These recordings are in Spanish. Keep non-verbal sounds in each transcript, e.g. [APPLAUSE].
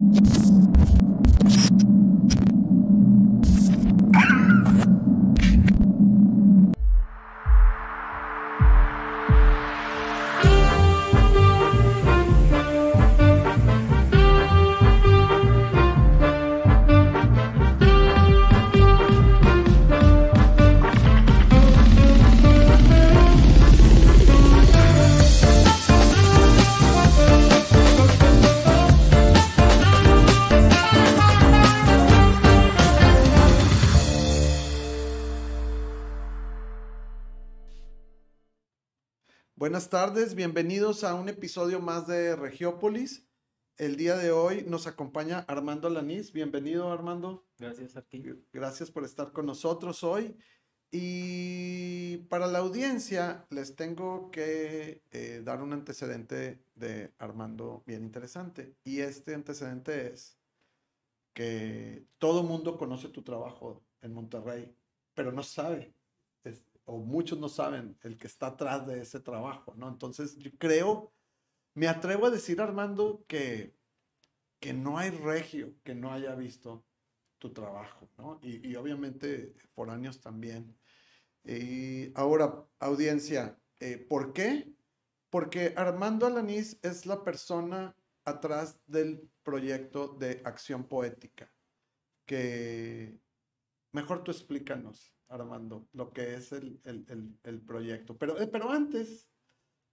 you Buenas tardes, bienvenidos a un episodio más de Regiópolis. El día de hoy nos acompaña Armando Lanís. Bienvenido, Armando. Gracias a ti. Gracias por estar con nosotros hoy. Y para la audiencia les tengo que eh, dar un antecedente de Armando bien interesante. Y este antecedente es que todo mundo conoce tu trabajo en Monterrey, pero no sabe o muchos no saben el que está atrás de ese trabajo, ¿no? Entonces, yo creo, me atrevo a decir, Armando, que, que no hay regio que no haya visto tu trabajo, ¿no? Y, obviamente foráneos también. Y ahora, audiencia, eh, ¿por qué? Porque Armando Alanís es la persona atrás del proyecto de acción poética, que mejor tú explícanos. Armando, lo que es el, proyecto. Pero, eh, pero antes,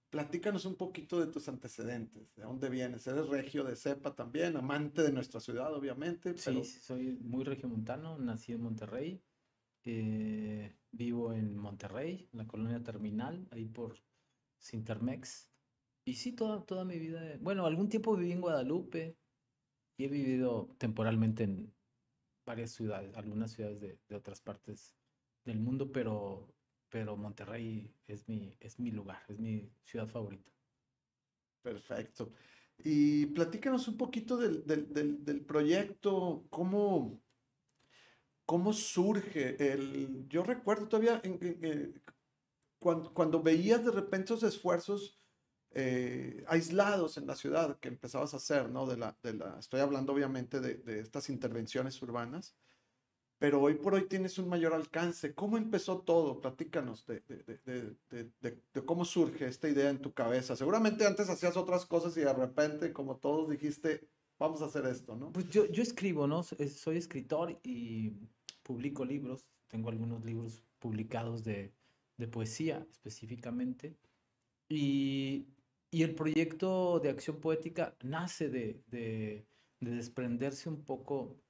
platícanos un poquito de tus antecedentes, de dónde vienes. Eres regio de cepa también, amante de nuestra ciudad, obviamente. Sí, soy muy regiomontano, nací en Monterrey, eh, vivo en Monterrey, en la colonia Terminal, ahí por Sintermex. Y sí, toda, toda mi vida, bueno, algún tiempo viví en Guadalupe y he vivido temporalmente en varias ciudades, algunas ciudades de, de otras partes del mundo, pero, pero Monterrey es mi, es mi lugar, es mi ciudad favorita. Perfecto. Y platícanos un poquito del, del, del, proyecto, cómo, cómo surge. El, yo recuerdo todavía cuando, cuando, veías de repente esos esfuerzos eh, aislados en la ciudad que empezabas a hacer, ¿no? De la, de la, estoy hablando obviamente de, de estas intervenciones urbanas pero hoy por hoy tienes un mayor alcance. ¿Cómo empezó todo? Platícanos de, cómo surge esta idea en tu cabeza. Seguramente antes hacías otras cosas y de repente, como todos, dijiste, vamos a hacer esto, ¿no? Pues yo, yo escribo, ¿no? Soy escritor y publico libros. Tengo algunos libros publicados de, poesía específicamente. Y, y, el proyecto de acción poética nace de desprenderse un poco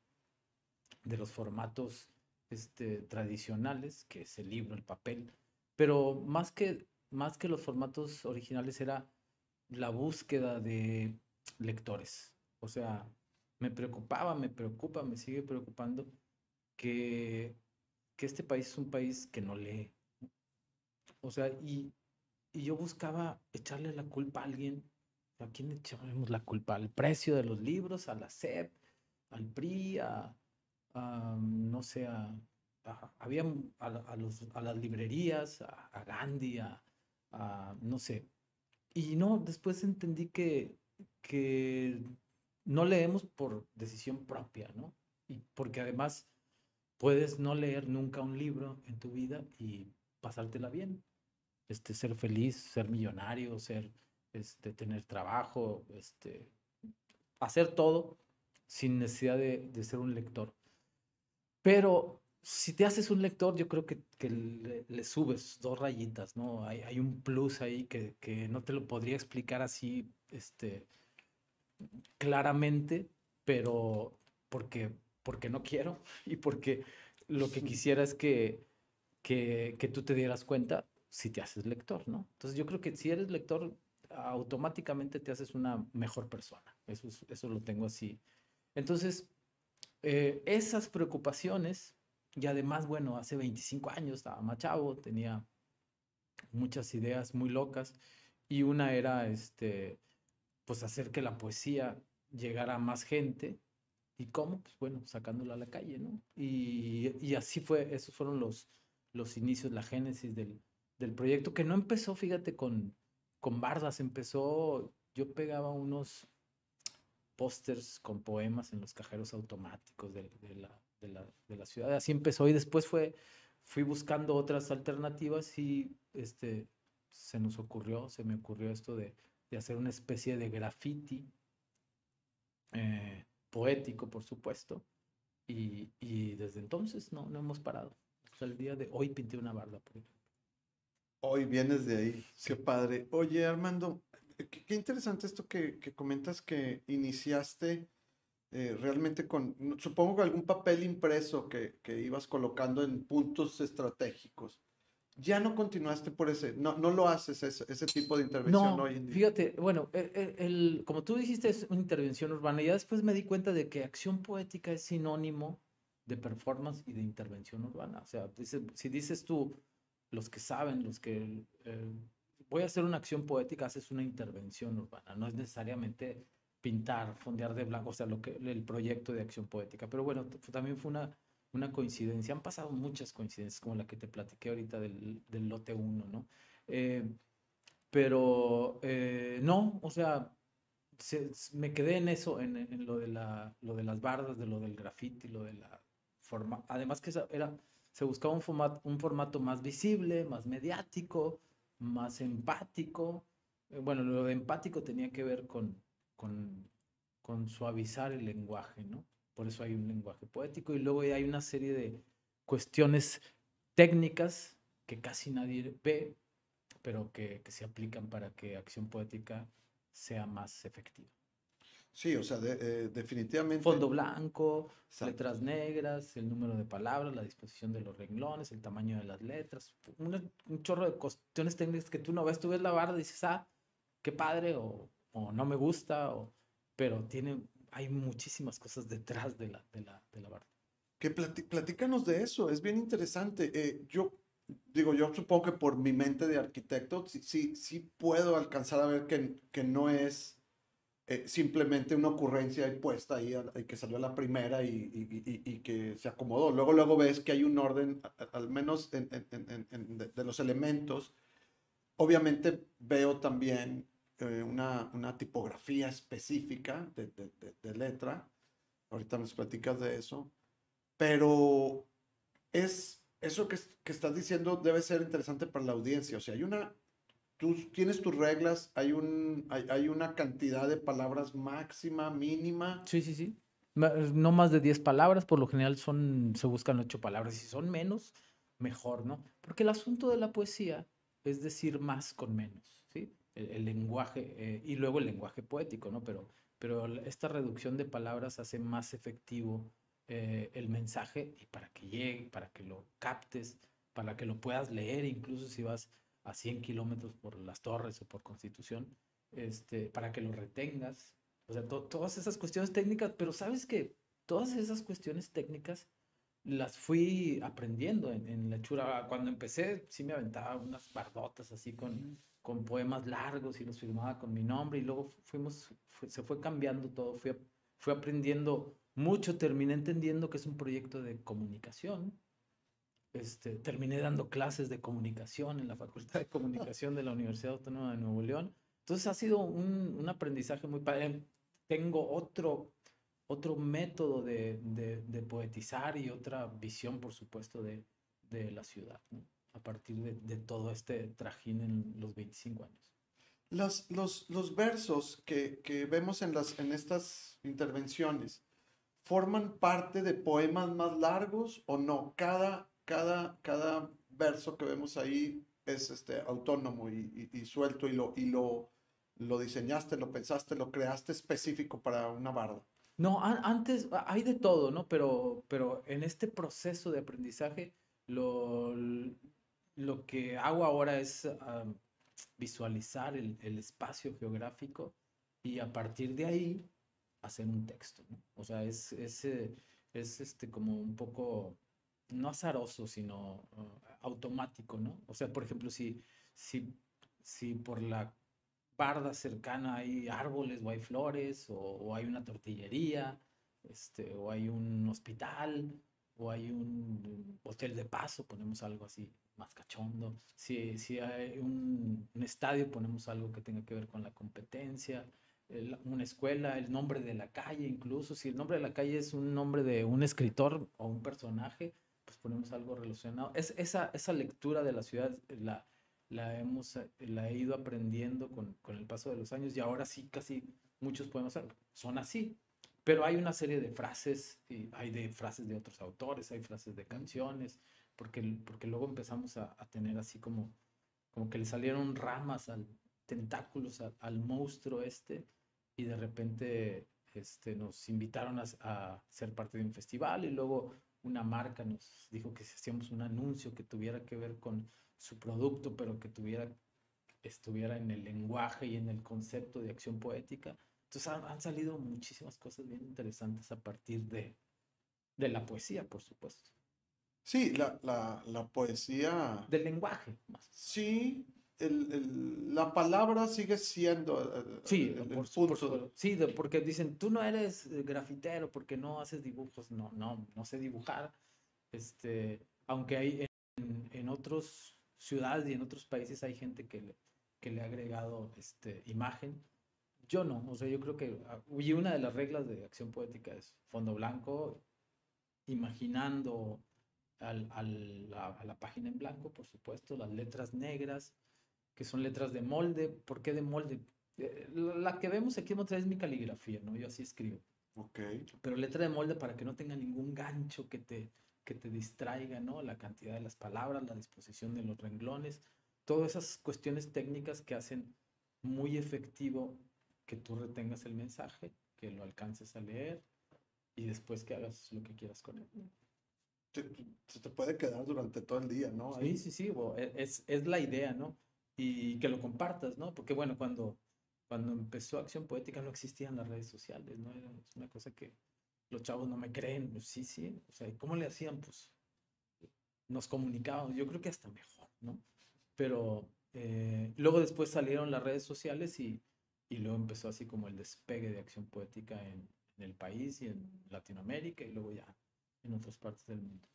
de los formatos este, tradicionales, que es el libro, el papel, pero más que, más que los formatos originales era la búsqueda de lectores. O sea, me preocupaba, me preocupa, me sigue preocupando que, que este país es un país que no lee. O sea, y, y yo buscaba echarle la culpa a alguien. ¿A quién echamos la culpa? ¿Al precio de los libros? ¿A la SEP? ¿Al PRI? ¿A, no sé, a, había a, los, a, las librerías, a, Gandhi, a, no sé. Y no, después entendí que, que no leemos por decisión propia, ¿no? Y porque además puedes no leer nunca un libro en tu vida y pasártela bien. Este, ser feliz, ser millonario, ser, este, tener trabajo, este, hacer todo sin necesidad de, de ser un lector. Pero si te haces un lector, yo creo que, le, subes dos rayitas, ¿no? Hay, un plus ahí que, no te lo podría explicar así este, claramente, pero porque, porque no quiero [LAUGHS] y porque lo que quisiera es que, que, tú te dieras cuenta si te haces lector, ¿no? Entonces yo creo que si eres lector, automáticamente te haces una mejor persona. Eso, eso lo tengo así. Entonces, eh, esas preocupaciones, y además, bueno, hace 25 años estaba más chavo, tenía muchas ideas muy locas, y una era, este, pues hacer que la poesía llegara a más gente, ¿y cómo? Pues bueno, sacándola a la calle, ¿no? Y, así fue, esos fueron los, los inicios, la génesis del, del proyecto, que no empezó, fíjate, con, con bardas, empezó, yo pegaba unos pósters con poemas en los cajeros automáticos de, la, de, la, de, la, ciudad. Así empezó y después fue, fui buscando otras alternativas y este, se nos ocurrió, se me ocurrió esto de, de hacer una especie de graffiti eh, poético, por supuesto. Y, y, desde entonces no, no hemos parado. Hasta el día de hoy pinté una barda, por ejemplo. Hoy vienes de ahí, qué padre. Oye, Armando, qué, interesante esto que, que, comentas que iniciaste eh, realmente con, supongo que algún papel impreso que, que, ibas colocando en puntos estratégicos. Ya no continuaste por ese, no, no lo haces ese, ese tipo de intervención no, hoy en día. Fíjate, bueno, el, e, el, como tú dijiste, es una intervención urbana. Ya después me di cuenta de que acción poética es sinónimo de performance y de intervención urbana. O sea, dice, si dices tú, los que saben, los que eh, voy a hacer una acción poética, haces una intervención urbana, no es necesariamente pintar, fondear de blanco, o sea, lo que, el proyecto de acción poética. Pero bueno, también fue una, una coincidencia, han pasado muchas coincidencias, como la que te platiqué ahorita del, del lote 1, ¿no? Eh, pero eh, no, o sea, me quedé en eso, en, en, lo, de la, lo de las bardas, de lo del graffiti, lo de la forma, además que era, se buscaba un formato, un formato más visible, más mediático, más empático. Eh, bueno, lo de empático tenía que ver con, con, con suavizar el lenguaje, ¿no? Por eso hay un lenguaje poético y luego hay una serie de cuestiones técnicas que casi nadie ve, pero que, que se aplican para que acción poética sea más efectiva. Sí, o sea, eh, definitivamente. Fondo blanco, letras negras, el número de palabras, la disposición de los renglones, el tamaño de las letras, un, chorro de cuestiones técnicas que tú no ves, tú ves la barra y dices, ah, qué padre, o, o no me gusta, o, pero tiene, hay muchísimas cosas detrás de la, de la, de la barra. Que platícanos de eso, es bien interesante. Eh, yo digo, yo supongo que por mi mente de arquitecto, sí, sí, sí puedo alcanzar a ver que, que no es eh, simplemente una ocurrencia puesta ahí, que salió la primera y, y, y, que se acomodó. Luego, luego ves que hay un orden, al menos en, en, en, de, los elementos. Obviamente veo también eh, una, una, tipografía específica de, de, de, letra. Ahorita nos platicas de eso. Pero es eso que, que estás diciendo debe ser interesante para la audiencia. O sea, hay una tú tienes tus reglas, hay, un, hay, hay, una cantidad de palabras máxima, mínima. Sí, sí, sí. No más de 10 palabras, por lo general son, se buscan 8 palabras. Si son menos, mejor, ¿no? Porque el asunto de la poesía es decir más con menos, ¿sí? El, lenguaje, eh, y luego el lenguaje poético, ¿no? Pero, pero esta reducción de palabras hace más efectivo eh, el mensaje y para que llegue, para que lo captes, para que lo puedas leer, incluso si vas a 100 kilómetros por las torres o por constitución, este, para que lo retengas. O sea, todas esas cuestiones técnicas, pero sabes que todas esas cuestiones técnicas las fui aprendiendo en, en la chura. Cuando empecé, sí me aventaba unas bardotas así con, con poemas largos y los firmaba con mi nombre y luego fuimos, se fue cambiando todo, fui, fui aprendiendo mucho, terminé entendiendo que es un proyecto de comunicación este, terminé dando clases de comunicación en la Facultad de Comunicación de la Universidad Autónoma de Nuevo León. Entonces ha sido un, un aprendizaje muy padre. Tengo otro, otro método de, de, de, poetizar y otra visión, por supuesto, de, de la ciudad, ¿no? a partir de, todo este trajín en los 25 años. Los, los, los versos que, que, vemos en, las, en estas intervenciones, ¿forman parte de poemas más largos o no? Cada, cada, cada verso que vemos ahí es este, autónomo y, y, suelto y, lo, y lo, lo diseñaste, lo pensaste, lo creaste específico para una barda. No, antes hay de todo, ¿no? Pero, pero en este proceso de aprendizaje, lo, lo que hago ahora es visualizar el, el, espacio geográfico y a partir de ahí hacer un texto, ¿no? O sea, es, es, eh, es este, como un poco no azaroso, sino uh, automático, ¿no? O sea, por ejemplo, si, si, si por la barda cercana hay árboles o hay flores o, hay una tortillería, este, o hay un hospital o hay un hotel de paso, ponemos algo así más cachondo. Si, si hay un, estadio, ponemos algo que tenga que ver con la competencia. una escuela, el nombre de la calle, incluso si el nombre de la calle es un nombre de un escritor o un personaje, ponemos algo relacionado. Es, esa, esa lectura de la ciudad la, la, hemos, la he ido aprendiendo con, con el paso de los años y ahora sí casi muchos podemos son así. Pero hay una serie de frases, y hay de frases de otros autores, hay frases de canciones, porque, porque luego empezamos a, a tener así como, como que le salieron ramas al, tentáculos al monstruo este y de repente este, nos invitaron a, ser parte de un festival y luego una marca nos dijo que si hacíamos un anuncio que tuviera que ver con su producto, pero que tuviera, estuviera en el lenguaje y en el concepto de acción poética. Entonces han, salido muchísimas cosas bien interesantes a partir de, de la poesía, por supuesto. Sí, la, la, la poesía. Del lenguaje. Más. Sí, el, el, la palabra sigue siendo eh, sí, por, Por, sí, porque dicen, tú no eres eh, grafitero porque no haces dibujos. No, no, no sé dibujar. Este, aunque hay en, en otras ciudades y en otros países hay gente que le, que le ha agregado este, imagen. Yo no, o sea, yo creo que ah, y una de las reglas de acción poética es fondo blanco, imaginando al, al, a la página en blanco, por supuesto, las letras negras, que son letras de molde. ¿Por qué de molde? Eh, la que vemos aquí otra es mi caligrafía, ¿no? Yo así escribo. Ok. Pero letra de molde para que no tenga ningún gancho que te, que te distraiga, ¿no? La cantidad de las palabras, la disposición de los renglones, todas esas cuestiones técnicas que hacen muy efectivo que tú retengas el mensaje, que lo alcances a leer y después que hagas lo que quieras con él. Se te puede quedar durante todo el día, ¿no? Sí, sí, sí, e, es, es la idea, ¿no? Y que lo compartas, ¿no? Porque bueno, cuando, cuando empezó Acción Poética no existían las redes sociales, ¿no? Era una cosa que los chavos no me creen, pues sí, sí, o sea, ¿cómo le hacían? Pues nos comunicábamos, yo creo que hasta mejor, ¿no? Pero eh, luego después salieron las redes sociales y, y, luego empezó así como el despegue de Acción Poética en, en el país y en Latinoamérica y luego ya en otras partes del mundo.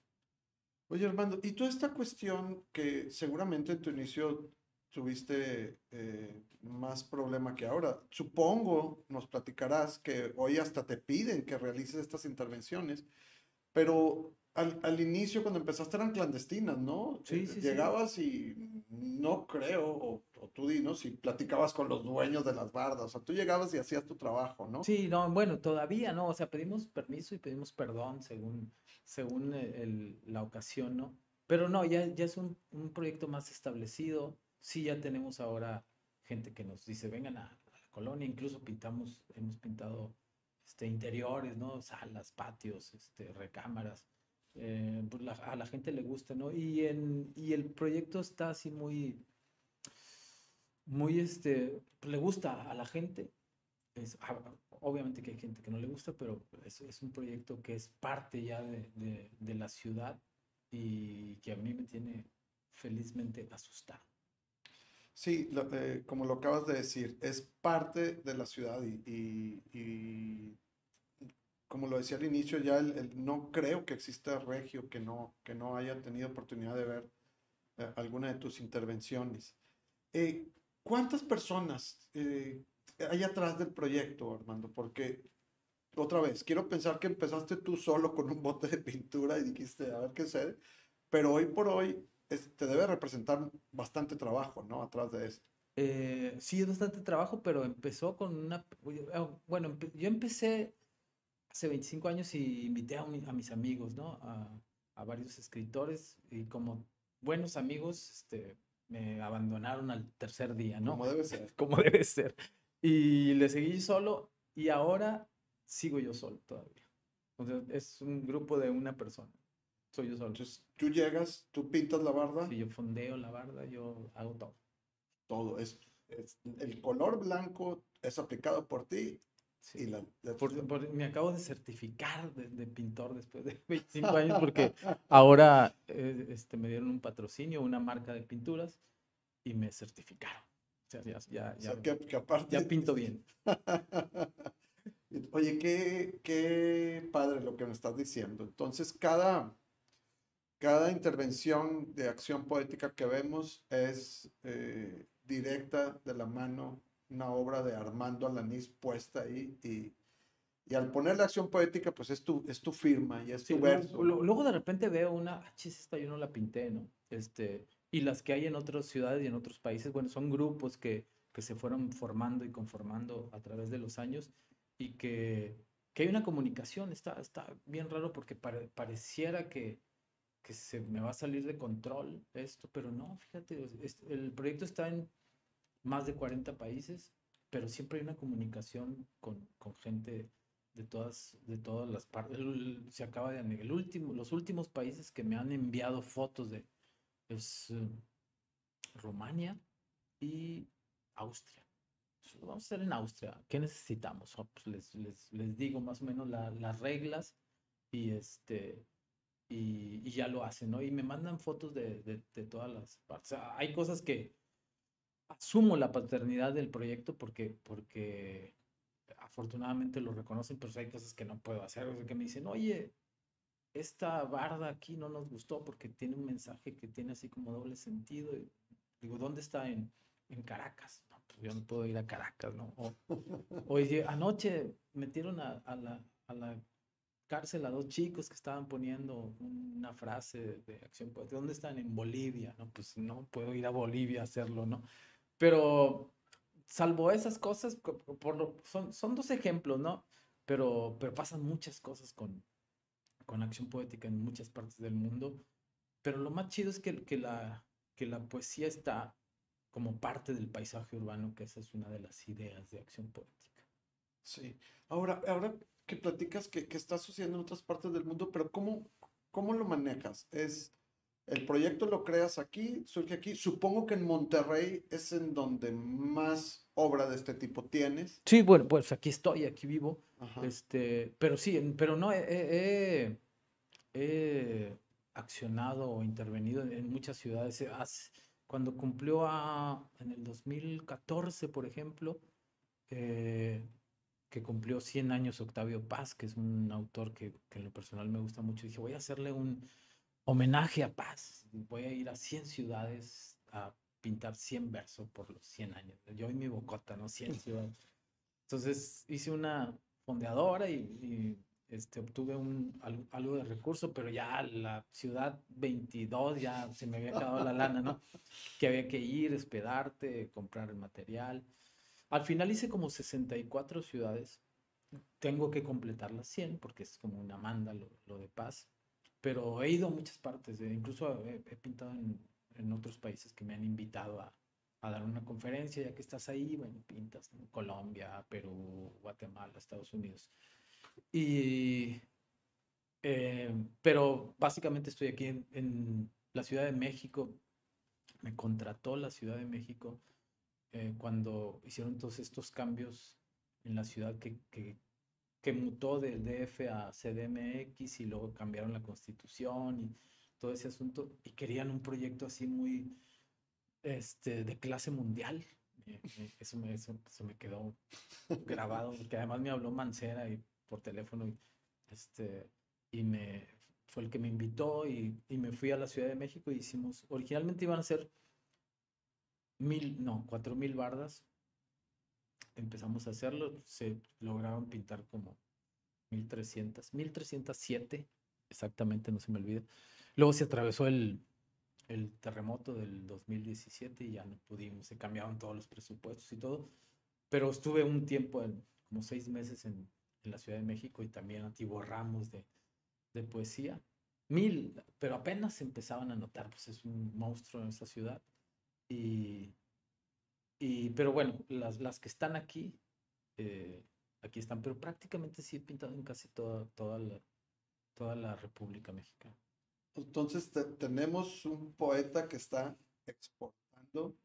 Oye, Armando, y toda esta cuestión que seguramente en tu inicio tuviste eh, más problema que ahora. Supongo, nos platicarás, que hoy hasta te piden que realices estas intervenciones, pero al, al inicio cuando empezaste eran clandestinas, ¿no? Sí, sí, Llegabas y no creo, o, tú dinos, si platicabas con los dueños de las bardas, o sea, tú llegabas y hacías tu trabajo, ¿no? Sí, no, bueno, todavía no, o sea, pedimos permiso y pedimos perdón según, según el, la ocasión, ¿no? Pero no, ya, ya es un, un proyecto más establecido sí ya tenemos ahora gente que nos dice, vengan a, la colonia, incluso pintamos, hemos pintado este, interiores, ¿no? Salas, patios, este, recámaras. Eh, pues a la gente le gusta, ¿no? Y, en, y el proyecto está así muy, muy, este, le gusta a la gente. Es, ah, obviamente que hay gente que no le gusta, pero es, es un proyecto que es parte ya de, de, de la ciudad y que a mí me tiene felizmente asustado. Sí, eh, como lo acabas de decir, es parte de la ciudad y, como lo decía al inicio, ya el, no creo que exista regio que no, que no haya tenido oportunidad de ver eh, alguna de tus intervenciones. Eh, ¿Cuántas personas hay atrás del proyecto, Armando? Porque, otra vez, quiero pensar que empezaste tú solo con un bote de pintura y dijiste, a ver qué sé, pero hoy por hoy te debe representar bastante trabajo, ¿no? Atrás de esto. Eh, sí, es bastante trabajo, pero empezó con una... Oh, bueno, yo empecé hace 25 años y invité a, mis amigos, ¿no? A, a, varios escritores y como buenos amigos, este, me abandonaron al tercer día, ¿no? Como debe ser. [LAUGHS] Como debe ser. Y le seguí solo y ahora sigo yo solo todavía. O sea, es un grupo de una persona. Soy yo solo. Entonces, tú llegas, tú pintas la barda. Sí, yo fondeo la barda, yo hago todo. Todo. Es, el color blanco es aplicado por ti. Sí. la, me acabo de certificar de, pintor después de [LAUGHS] 25 años porque ahora eh, este, me dieron un patrocinio, una marca de pinturas y me certificaron. O sea, ya, ya, ya, que, aparte... ya pinto bien. [LAUGHS] Oye, qué, qué padre lo que me estás diciendo. Entonces, cada, cada intervención de acción poética que vemos es eh, directa de la mano una obra de Armando Alanís puesta ahí y, y al ponerle acción poética, pues es tu, es tu firma y es tu verso. Luego, de repente veo una, ah, chis, esta yo no la pinté, ¿no? Este, y las que hay en otras ciudades y en otros países, bueno, son grupos que, que se fueron formando y conformando a través de los años y que, que hay una comunicación, está, está bien raro porque pareciera que, que se me va a salir de control esto, pero no, fíjate, el proyecto está en más de 40 países, pero siempre hay una comunicación con, con gente de todas, de todas las partes. Se acaba de el último, los últimos países que me han enviado fotos de es eh, Rumania y Austria. Vamos a hacer en Austria. ¿Qué necesitamos? Oh, pues les, les, les, digo más o menos las reglas y este y, ya lo hacen, ¿no? Y me mandan fotos de, de, todas las partes. hay cosas que asumo la paternidad del proyecto porque, porque afortunadamente lo reconocen, pero hay cosas que no puedo hacer, que me dicen, oye, esta barda aquí no nos gustó porque tiene un mensaje que tiene así como doble sentido. digo, ¿dónde está? En, en Caracas. No, pues yo no puedo ir a Caracas, ¿no? O, oye, anoche metieron a, a la cárcel a dos chicos que estaban poniendo una frase de acción poética. ¿Dónde están? En Bolivia, ¿no? Pues no puedo ir a Bolivia a hacerlo, ¿no? Pero salvo esas cosas, son, son dos ejemplos, ¿no? Pero, pero pasan muchas cosas con, con acción poética en muchas partes del mundo. Pero lo más chido es que, que, la, que la poesía está como parte del paisaje urbano, que esa es una de las ideas de acción poética. Sí. Ahora, ahora que platicas que, que está sucediendo en otras partes del mundo, pero ¿cómo, cómo lo manejas? ¿Es el proyecto lo creas aquí, surge aquí. Supongo que en Monterrey es en donde más obra de este tipo tienes. Sí, bueno, pues aquí estoy, aquí vivo. Este, pero sí, pero no, he, accionado o intervenido en, muchas ciudades. Cuando cumplió a, en el 2014, por ejemplo, eh, que cumplió 100 años Octavio Paz, que es un autor que, que en lo personal me gusta mucho, dije, voy a hacerle un homenaje a Paz. Voy a ir a 100 ciudades a pintar 100 versos por los 100 años. Yo y mi bocota, ¿no? 100 ciudades. Entonces hice una fondeadora y, este, obtuve un, algo, de recurso, pero ya la ciudad 22 ya se me había acabado la lana, ¿no? Que había que ir, hospedarte, comprar el material. Al final hice como 64 ciudades. Tengo que completar las 100 porque es como una manda lo, de paz pero he ido a muchas partes, eh, incluso he, pintado en, otros países que me han invitado a, dar una conferencia, ya que estás ahí, bueno, pintas en Colombia, Perú, Guatemala, Estados Unidos. Y, eh, pero básicamente estoy aquí en, la Ciudad de México, me contrató la Ciudad de México eh, cuando hicieron todos estos cambios en la ciudad que, que que mutó del DF a CDMX y luego cambiaron la constitución y todo ese asunto y querían un proyecto así muy este, de clase mundial. eso, me, eso me quedó grabado porque además me habló Mancera y por teléfono y, este, y me fue el que me invitó y, y me fui a la Ciudad de México y hicimos, originalmente iban a ser mil, no, cuatro mil bardas empezamos a hacerlo, se lograron pintar como 1300, 1307, exactamente, no se me olvide. Luego se atravesó el, el terremoto del 2017 y ya no pudimos, se cambiaron todos los presupuestos y todo, pero estuve un tiempo, en, como seis meses en, en la Ciudad de México y también atiborramos de, de poesía. Mil, pero apenas empezaban a notar, pues es un monstruo en esa ciudad. Y, y, pero bueno, las, las que están aquí, eh, aquí están, pero prácticamente sí he pintado en casi toda, toda, la, toda la República Mexicana. Entonces tenemos un poeta que está exportando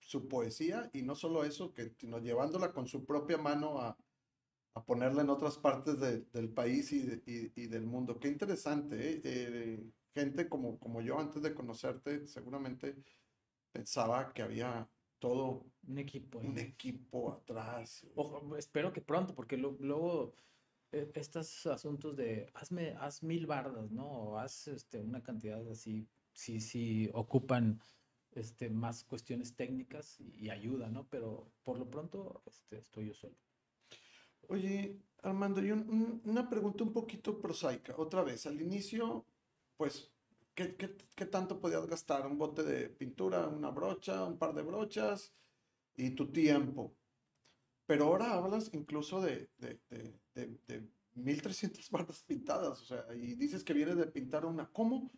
su poesía y no solo eso, que, sino llevándola con su propia mano a, a ponerla en otras partes del país y, y, del mundo. Qué interesante, ¿eh? Eh, gente como, como yo antes de conocerte, seguramente pensaba que había todo un equipo, un equipo atrás. Ojo, espero que pronto, porque luego eh, estos asuntos de hazme, haz mil bardas, ¿no? O haz este, una cantidad así, sí, sí ocupan este, más cuestiones técnicas y, ayuda, ¿no? Pero por lo pronto este, estoy yo solo. Oye, Armando, y una pregunta un poquito prosaica. Otra vez, al inicio, pues, ¿qué, qué, qué tanto podías gastar? ¿Un bote de pintura, una brocha, un par de brochas y tu tiempo? Pero ahora hablas incluso de, de, de, de, 1300 barras [LAUGHS] pintadas, o sea, y dices que vienes de pintar una. ¿Cómo,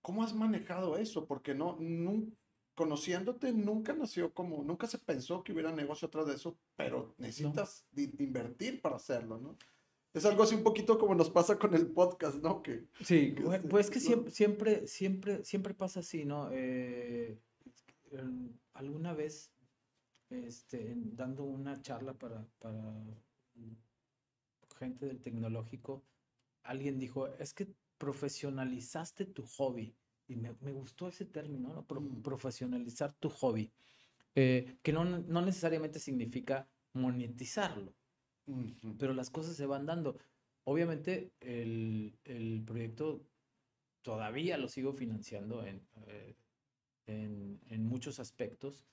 cómo has manejado eso? Porque no, no, conociéndote, nunca nació como, nunca se pensó que hubiera negocio atrás de eso, pero necesitas invertir para hacerlo, ¿no? Es algo así un poquito como nos pasa con el podcast, ¿no? Que, sí, pues que siempre, siempre, siempre, siempre pasa así, ¿no? Eh, alguna vez este, dando una charla para, para gente del tecnológico, alguien dijo, es que profesionalizaste tu hobby. Y me, gustó ese término, ¿no? Mm. profesionalizar tu hobby, eh, que no, no, necesariamente significa monetizarlo, pero las cosas se van dando. Obviamente el, el proyecto todavía lo sigo financiando en, eh, en, en muchos aspectos,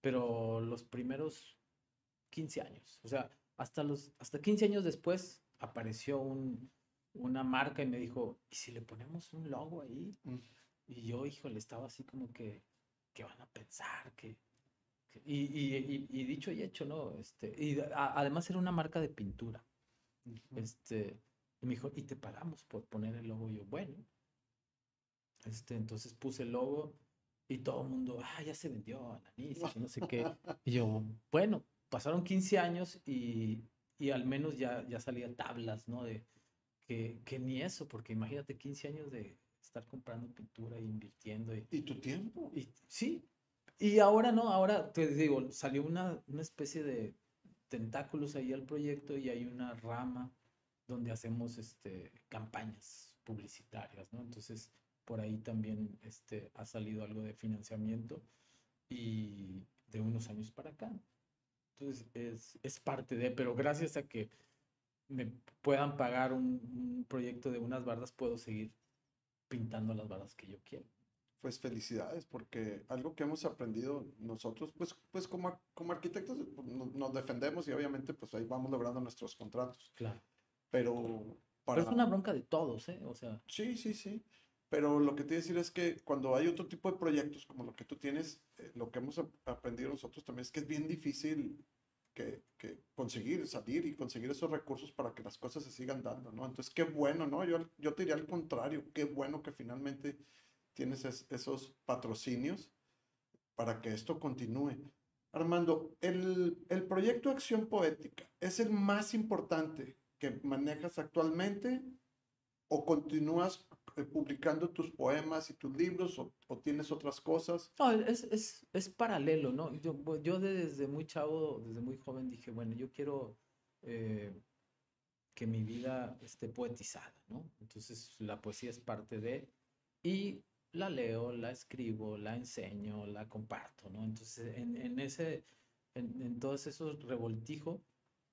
pero los primeros 15 años, o sea, hasta, los, hasta 15 años después apareció un, una marca y me dijo, ¿y si le ponemos un logo ahí? Y yo, híjole, estaba así como que, ¿qué van a pensar? que y, y, y, dicho y hecho, ¿no? Este, y además era una marca de pintura. Este, y me dijo, ¿y te pagamos por poner el logo? Y yo, bueno. Este, entonces puse el logo y todo el mundo, ah, ya se vendió Ananis, y no sé qué. [LAUGHS] Y yo, bueno, pasaron 15 años y, y al menos ya, ya salía tablas, ¿no? De que, que, ni eso, porque imagínate 15 años de estar comprando pintura e invirtiendo. Y, ¿Y tu tiempo? Y, sí. Y ahora no, ahora te digo, salió una, una especie de tentáculos ahí al proyecto y hay una rama donde hacemos este, campañas publicitarias, ¿no? Entonces, por ahí también este, ha salido algo de financiamiento y de unos años para acá. Entonces es, es parte de, pero gracias a que me puedan pagar un, proyecto de unas bardas, puedo seguir pintando las bardas que yo quiero. Pues felicidades, porque algo que hemos aprendido nosotros, pues, pues como, como arquitectos pues, nos, defendemos y obviamente pues ahí vamos logrando nuestros contratos. Claro. Pero... Para... Pero es una bronca de todos, ¿eh? O sea... Sí, sí, sí. Pero lo que te decir es que cuando hay otro tipo de proyectos como lo que tú tienes, eh, lo que hemos aprendido nosotros también es que es bien difícil que, que, conseguir salir y conseguir esos recursos para que las cosas se sigan dando, ¿no? Entonces, qué bueno, ¿no? Yo, yo te diría al contrario, qué bueno que finalmente tienes esos patrocinios para que esto continúe. Armando, el, el proyecto Acción Poética es el más importante que manejas actualmente o continúas eh, publicando tus poemas y tus libros o, tienes otras cosas? No, es, es, es paralelo, ¿no? Yo, yo, desde muy chavo, desde muy joven dije, bueno, yo quiero eh, que mi vida esté poetizada, ¿no? Entonces la poesía es parte de, y la leo, la escribo, la enseño, la comparto, ¿no? Entonces en, en ese, en, en todos esos revoltijos,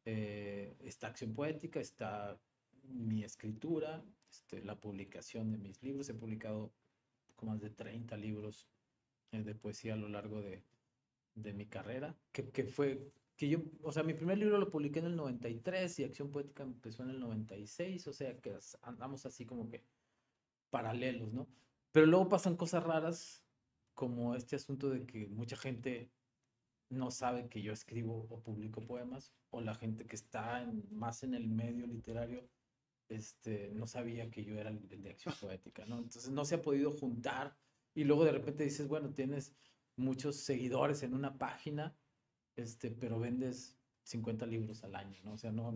eh, está acción poética, está mi escritura, este, la publicación de mis libros. He publicado como más de 30 libros eh, de poesía a lo largo de, de mi carrera, que, que, fue, que yo, o sea, mi primer libro lo publiqué en el 93 y Acción Poética empezó en el 96, o sea, que andamos así como que paralelos, ¿no? Pero luego pasan cosas raras como este asunto de que mucha gente no sabe que yo escribo o publico poemas, o la gente que está más en el medio literario este, no sabía que yo era el, de acción poética, ¿no? Entonces no se ha podido juntar y luego de repente dices, bueno, tienes muchos seguidores en una página, este, pero vendes 50 libros al año, ¿no? O sea, no,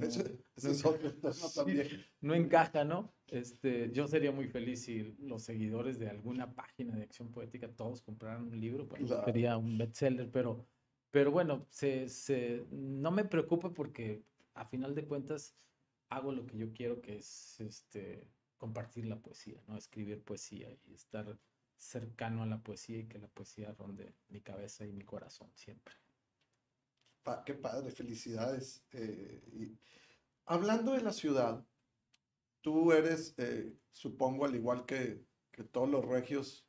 no, encaja, ¿no? Este, yo sería muy feliz si los seguidores de alguna página de acción poética todos compraran un libro, pues sería un bestseller, pero, pero bueno, se, se, no me preocupa porque a final de cuentas hago lo que yo quiero, que es este, compartir la poesía, ¿no? Escribir poesía y estar cercano a la poesía y que la poesía ronde mi cabeza y mi corazón siempre. Qué padre, felicidades. Eh, y hablando de la ciudad, tú eres, eh, supongo, al igual que, que todos los regios,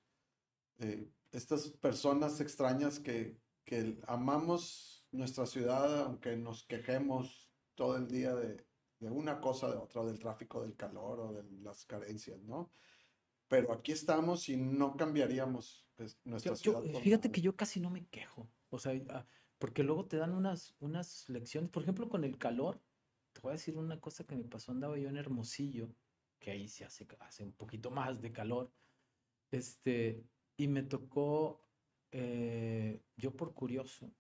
eh, estas personas extrañas que, que amamos nuestra ciudad, aunque nos quejemos todo el día de, de una cosa, de otra, del tráfico, del calor o de las carencias, ¿no? Pero aquí estamos y no cambiaríamos pues, nuestra ciudad. fíjate que yo casi no me quejo, o sea, ah, porque luego te dan unas, unas lecciones, por ejemplo, con el calor, te voy a decir una cosa que me pasó, andaba yo en Hermosillo, que ahí se hace, hace un poquito más de calor, este, y me tocó, eh, yo por curioso,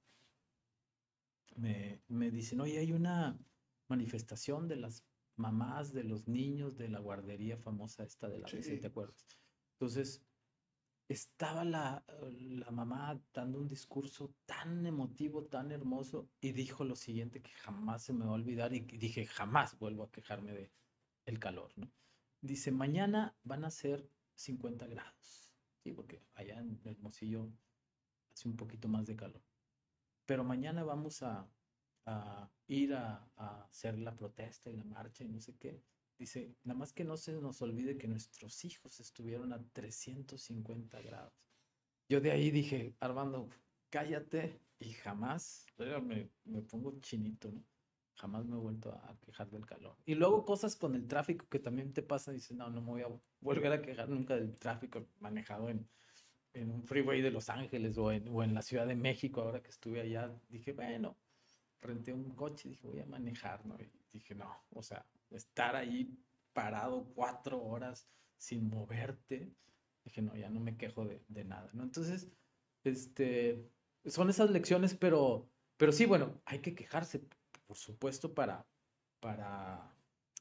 me, me dicen, oye, hay una manifestación de las mamás, de los niños de la guardería famosa esta de la sí. ¿te acuerdas? Entonces, estaba la, la, mamá dando un discurso tan emotivo, tan hermoso, y dijo lo siguiente que jamás se me va a olvidar, y dije, jamás vuelvo a quejarme de el calor. Dice, mañana van a ser 50 grados, ¿sí? Porque allá en Hermosillo hace un poquito más de calor. Pero mañana vamos a, a ir a, a, hacer la protesta y la marcha y no sé qué. Dice, nada más que no se nos olvide que nuestros hijos estuvieron a 350 grados. Yo de ahí dije, Armando, cállate y jamás, me, me pongo chinito, ¿no? Jamás me he vuelto a quejar del calor. Y luego cosas con el tráfico que también te pasa, dices, no, no me voy a volver a quejar nunca del tráfico manejado en, en un freeway de Los Ángeles o en, o en la Ciudad de México, ahora que estuve allá, dije, bueno, renté un coche, dije, voy a manejar, ¿no? Y dije, no, o sea, estar ahí parado cuatro horas sin moverte, dije, no, ya no me quejo de, de nada, ¿no? Entonces, este, son esas lecciones, pero, pero sí, bueno, hay que quejarse, por supuesto, para, para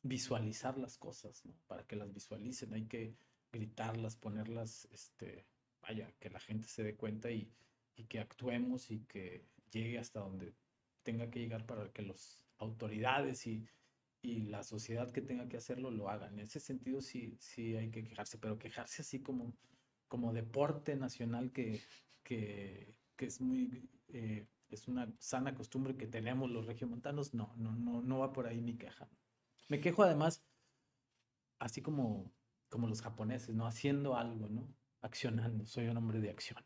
visualizar las cosas, ¿no? Para que las visualicen, hay que gritarlas, ponerlas, este, vaya, que la gente se dé cuenta y, y que actuemos y que llegue hasta donde tenga que llegar para que las autoridades y, y, la sociedad que tenga que hacerlo lo hagan. En ese sentido sí, sí hay que quejarse, pero quejarse así como, como deporte nacional que, que, que es muy... Eh, es una sana costumbre que tenemos los regiomontanos, no, no, no, no va por ahí mi queja. Me quejo además, así como, como los japoneses, ¿no? Haciendo algo, ¿no? Accionando, soy un hombre de acción.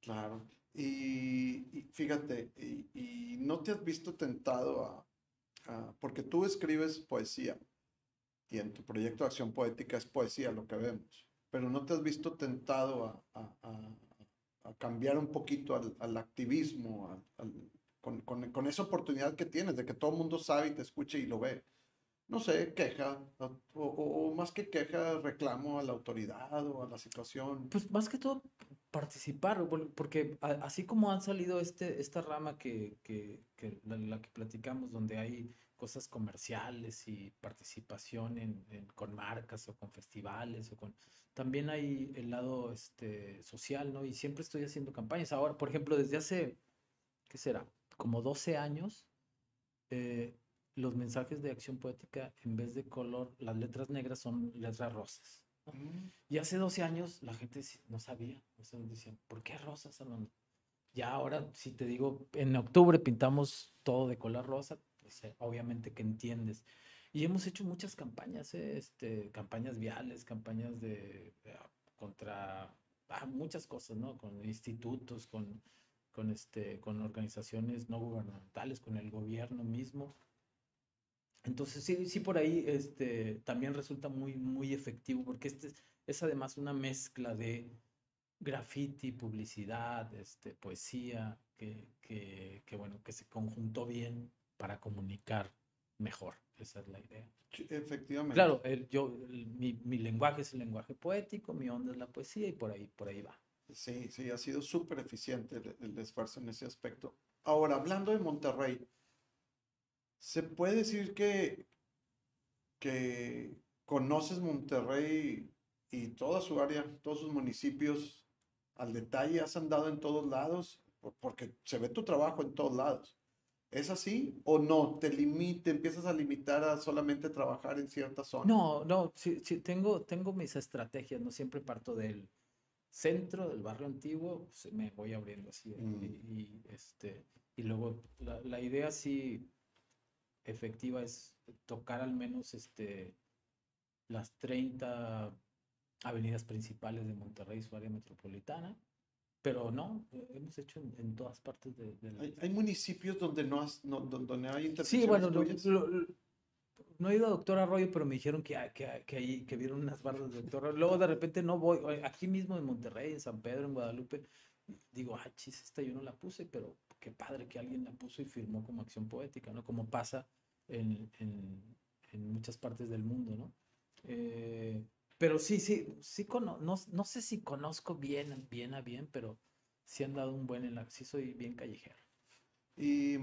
Claro. Y, fíjate, y, no te has visto tentado a, porque tú escribes poesía y en tu proyecto de acción poética es poesía lo que vemos, pero no te has visto tentado a, a cambiar un poquito al, al activismo, con, con, con, esa oportunidad que tienes de que todo el mundo sabe y te escuche y lo ve. No sé, queja, o, o, más que queja, reclamo a la autoridad o a la situación. Pues más que todo participar, porque así como han salido este, esta rama que, que, la, que platicamos, donde hay cosas comerciales y participación en, en, con marcas o con festivales o con también hay el lado este, social, ¿no? Y siempre estoy haciendo campañas. Ahora, por ejemplo, desde hace, ¿qué será? Como 12 años, eh, los mensajes de acción poética, en vez de color, las letras negras son letras rosas. Y hace 12 años la gente no sabía, o sea, decían, ¿por qué rosas, hermano? Ya ahora, si te digo, en octubre pintamos todo de color rosa, pues eh, obviamente que entiendes. Y hemos hecho muchas campañas, ¿eh? este, campañas viales, campañas de, contra ah, muchas cosas, ¿no? Con institutos, con, con, este, con organizaciones no gubernamentales, con el gobierno mismo. Entonces, sí, sí, por ahí este, también resulta muy, muy efectivo, porque este es además una mezcla de graffiti, publicidad, este, poesía, que, que, que, bueno, que se conjuntó bien para comunicar mejor. Esa es la idea. Efectivamente. Claro, el, yo, el, mi, mi, lenguaje es el lenguaje poético, mi onda es la poesía y por ahí, por ahí va. Sí, sí, ha sido súper eficiente el, el, esfuerzo en ese aspecto. Ahora, hablando de Monterrey, ¿se puede decir que, que conoces Monterrey y toda su área, todos sus municipios al detalle? ¿Has andado en todos lados? Porque se ve tu trabajo en todos lados. ¿Es así o no? ¿Te limite, empiezas a limitar a solamente trabajar en cierta zona? No, no, sí, sí, tengo, tengo mis estrategias, no siempre parto del centro, del barrio antiguo, pues me voy abriendo así. Mm. Y, y, este, y luego la, la, idea sí efectiva es tocar al menos este, las 30 avenidas principales de Monterrey, su área metropolitana pero no, hemos hecho en, todas partes de, ¿Hay, municipios donde no, has, no donde hay Sí, bueno, no he ido a Doctor Arroyo, pero me dijeron que, que, que, que vieron unas barras de Doctor Arroyo. Luego de repente no voy, aquí mismo en Monterrey, en San Pedro, en Guadalupe, digo, ay, chis, esta yo no la puse, pero qué padre que alguien la puso y firmó como acción poética, ¿no? Como pasa en, en, en muchas partes del mundo, ¿no? Eh, pero sí, sí, sí, no, no, sé si conozco bien, bien a bien, pero sí han dado un buen en la, sí soy bien callejero. Y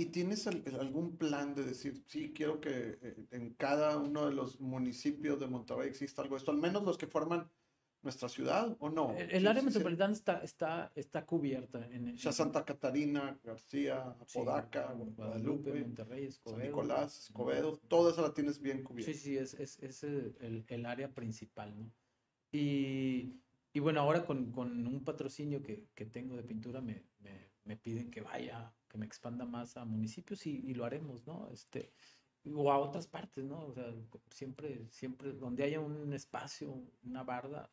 ¿Y tienes algún plan de decir, sí, quiero que eh, en cada uno de los municipios de Monterrey exista algo esto, al menos los que forman nuestra ciudad o no? El, área metropolitana está, está, está cubierta. En, o sea, Santa Catarina, García, Apodaca, Guadalupe, Monterrey, Escobedo. San Nicolás, Escobedo, toda esa la tienes bien cubierta. Sí, sí, es, es, es el, el, área principal, ¿no? Y, y bueno, ahora con, con un patrocinio que, que, tengo de pintura me, me, me piden que vaya que me expanda más a municipios y, lo haremos, ¿no? Este, o a otras partes, ¿no? O sea, siempre, siempre, donde haya un espacio, una barda,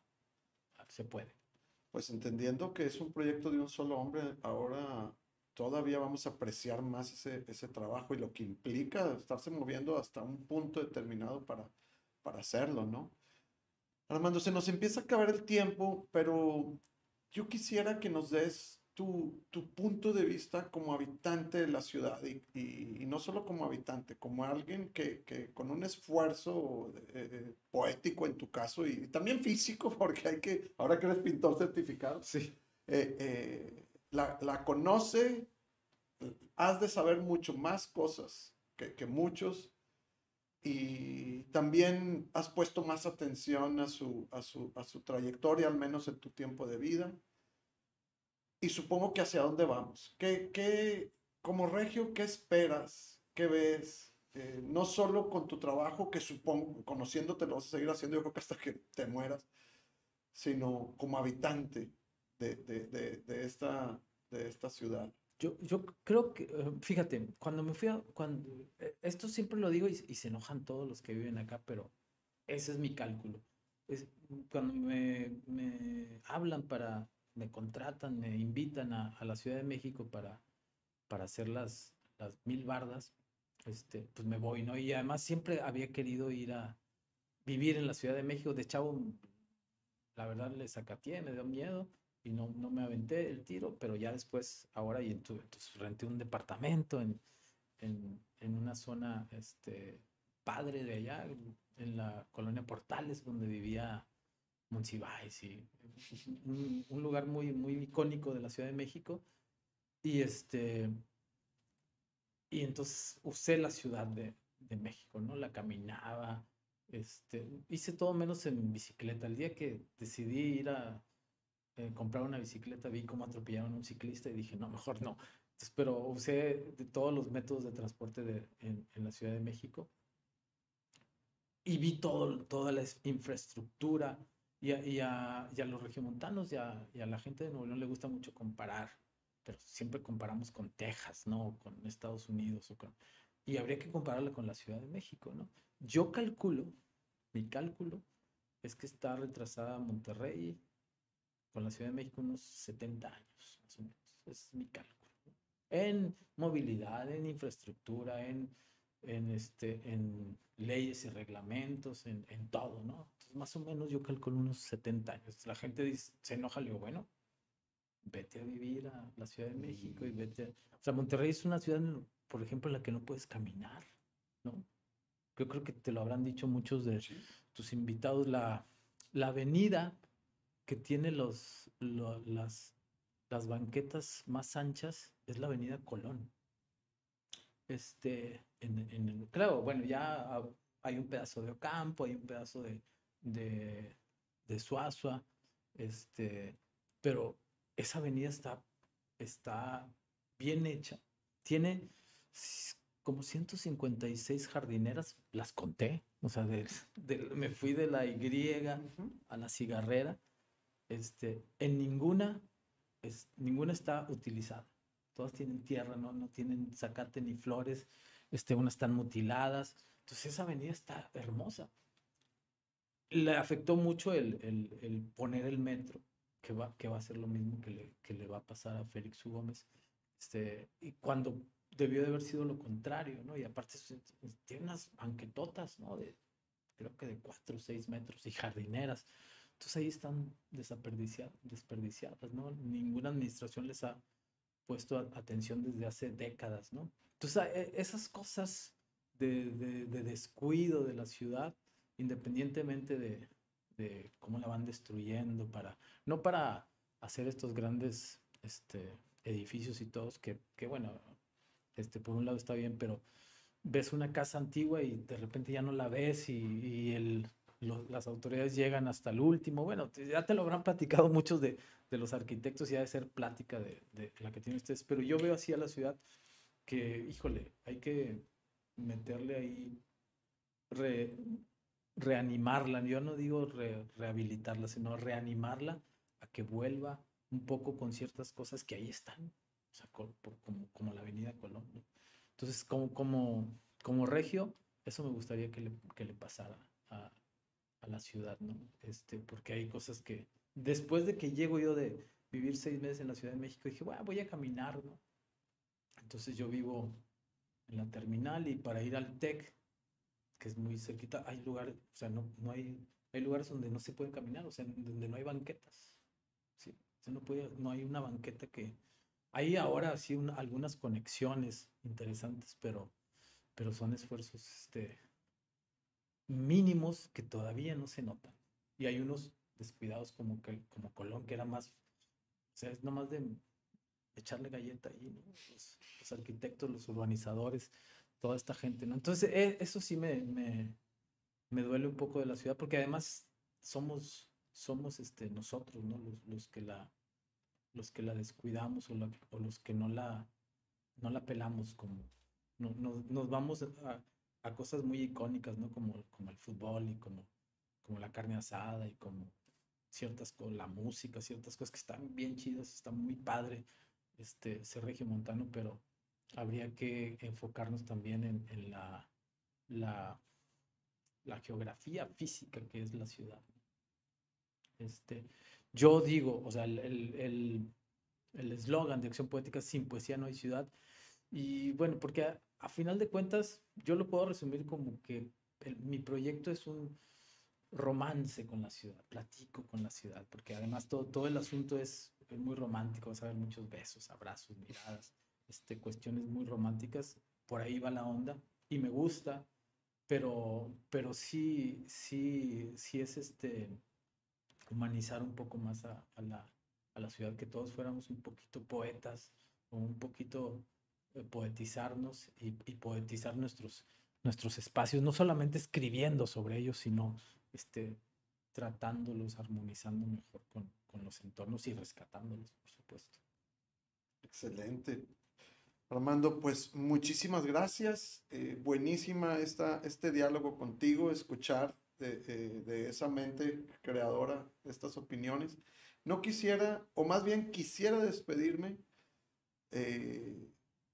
se puede. Pues entendiendo que es un proyecto de un solo hombre, ahora todavía vamos a apreciar más ese, ese trabajo y lo que implica estarse moviendo hasta un punto determinado para, para hacerlo, ¿no? Armando, se nos empieza a acabar el tiempo, pero yo quisiera que nos des tu, tu, punto de vista como habitante de la ciudad y, y, no solo como habitante, como alguien que, que con un esfuerzo eh, poético en tu caso y, también físico, [LAUGHS] porque hay que, ahora que eres pintor certificado, sí. Eh, eh, la, la, conoce, has de saber mucho más cosas que, que muchos y también has puesto más atención a su, a su, a su trayectoria, al menos en tu tiempo de vida y supongo que hacia dónde vamos. ¿Qué, qué, como regio, qué esperas? ¿Qué ves? Eh, no solo con tu trabajo, que supongo, conociéndote lo vas a seguir haciendo, yo creo que hasta que te mueras, sino como habitante de, de, de, esta, de esta ciudad. Yo, yo creo que, eh, fíjate, cuando me fui a, cuando, eh, esto siempre lo digo y, y, se enojan todos los que viven acá, pero ese es mi cálculo. Es, cuando me, me hablan para, me contratan, me invitan a, la Ciudad de México para, para hacer las, las mil bardas, este, pues me voy, ¿no? Y además siempre había querido ir a vivir en la Ciudad de México. De chavo, la verdad, le sacateé, me dio miedo y no, no me aventé el tiro, pero ya después, ahora, y entonces renté un departamento en, en, en, una zona este, padre de allá, en la colonia Portales, donde vivía Monsiváis y un, lugar muy, muy icónico de la Ciudad de México. Y este, y entonces usé la Ciudad de, de México, ¿no? La caminaba, este, hice todo menos en bicicleta. El día que decidí ir a eh, comprar una bicicleta, vi cómo atropellaron a un ciclista y dije, no, mejor no. Entonces, pero usé todos los métodos de transporte de, en, en, la Ciudad de México y vi todo, toda la infraestructura, y a, y a, los regiomontanos y a, y a, la gente de Nuevo León le gusta mucho comparar, pero siempre comparamos con Texas, ¿no? Con Estados Unidos o con... Y habría que compararla con la Ciudad de México, ¿no? Yo calculo, mi cálculo es que está retrasada Monterrey con la Ciudad de México unos 70 años, más o menos. Es mi cálculo. En movilidad, en infraestructura, en, en, este, en leyes y reglamentos, en, en todo, ¿no? Más o menos yo calculo unos 70 años. La gente dice, se enoja, le digo, bueno, vete a vivir a la Ciudad de México y vete. O sea, Monterrey es una ciudad, por ejemplo, en la que no puedes caminar, ¿no? Yo creo que te lo habrán dicho muchos de tus invitados, la, la avenida que tiene los, las, las banquetas más anchas es la avenida Colón. Este, en, en, claro, bueno, ya hay un pedazo de Ocampo, hay un pedazo de, de, de Suazua, este, pero esa avenida está, está bien hecha. Tiene como 156 jardineras, las conté, o sea, me fui de la Y a la cigarrera, este, en ninguna, es, ninguna está utilizada. Todas tienen tierra, no, no tienen zacate ni flores, este, unas están mutiladas. Entonces esa avenida está hermosa le afectó mucho el, el, el, poner el metro, que, va, que va a ser lo mismo que le, que le va a pasar a Félix U. Gómez. Este, y cuando debió de haber sido lo contrario, ¿no? Y aparte tiene unas banquetotas, ¿no? De, creo que de 4 o 6 metros y jardineras. Entonces ahí están desperdiciadas, desperdiciadas, ¿no? Ninguna administración les ha puesto atención desde hace décadas, ¿no? Entonces e, esas cosas de, de, descuido de la ciudad, independientemente de, cómo la van destruyendo, para, no para hacer estos grandes este, edificios y todos, que, bueno, este, por un lado está bien, pero ves una casa antigua y de repente ya no la ves y, las autoridades llegan hasta el último. Bueno, ya te lo habrán platicado muchos de, los arquitectos y ha de ser plática de, de, la que tienen ustedes, pero yo veo así a la ciudad que, híjole, hay que meterle ahí, reanimarla, yo no digo rehabilitarla, sino reanimarla a que vuelva un poco con ciertas cosas que ahí están, o sea, como, como, la Avenida Colón. Entonces, como, como, como regio, eso me gustaría que le, que le pasara a, la ciudad, ¿no? Este, porque hay cosas que, después de que llego yo de vivir seis meses en la Ciudad de México, dije, bueno, voy a caminar, ¿no? Entonces yo vivo en la terminal y para ir al TEC, que es muy cerquita, hay lugares, o sea, no, no hay, hay lugares donde no se pueden caminar, o sea, donde no hay banquetas. ¿sí? no, puede, no hay una banqueta que... Hay ahora sí algunas conexiones interesantes, pero, pero son esfuerzos este, mínimos que todavía no se notan. Y hay unos descuidados como, que, como Colón, que era más, o sea, es nomás de echarle galleta ahí, ¿no? los, arquitectos, los urbanizadores, toda esta gente, ¿no? Entonces, e, eso sí me, me, me, duele un poco de la ciudad, porque además somos, somos este, nosotros, ¿no? Los, los, que la, los que la descuidamos o, los que no la, no la pelamos como, no, no, nos vamos a, a, cosas muy icónicas, ¿no? Como, como el fútbol y como, como la carne asada y como ciertas cosas, la música, ciertas cosas que están bien chidas, está muy padre este, ser regiomontano, pero habría que enfocarnos también en, la, la, geografía física que es la ciudad. Este, yo digo, o sea, el eslogan el, de Acción Poética, sin poesía no hay ciudad. Y bueno, porque a, final de cuentas, yo lo puedo resumir como que mi proyecto es un romance con la ciudad, platico con la ciudad, porque además todo, todo el asunto es, muy romántico, vas a ver muchos besos, abrazos, miradas, este, cuestiones muy románticas, por ahí va la onda y me gusta, pero, pero sí, sí, sí es este, humanizar un poco más a, la, a la ciudad, que todos fuéramos un poquito poetas o un poquito eh, poetizarnos y, poetizar nuestros, nuestros espacios, no solamente escribiendo sobre ellos, sino este, tratándolos, armonizando mejor con, con los entornos y rescatándolos, por supuesto. Excelente. Armando, pues muchísimas gracias. Eh, buenísima esta, este diálogo contigo, escuchar de, eh, de, esa mente creadora estas opiniones. No quisiera, o más bien quisiera despedirme, eh,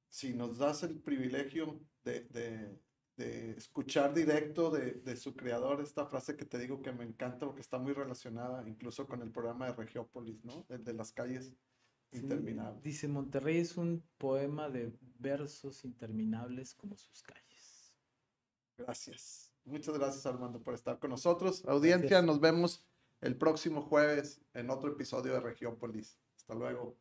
si nos das el privilegio de, de escuchar directo de, su creador esta frase que te digo que me encanta porque está muy relacionada incluso con el programa de Regiópolis, ¿no? El de las calles Dice, Monterrey es un poema de versos interminables como sus calles. Gracias. Muchas gracias Armando por estar con nosotros. Audiencia, nos vemos el próximo jueves en otro episodio de Regiópolis. Hasta luego.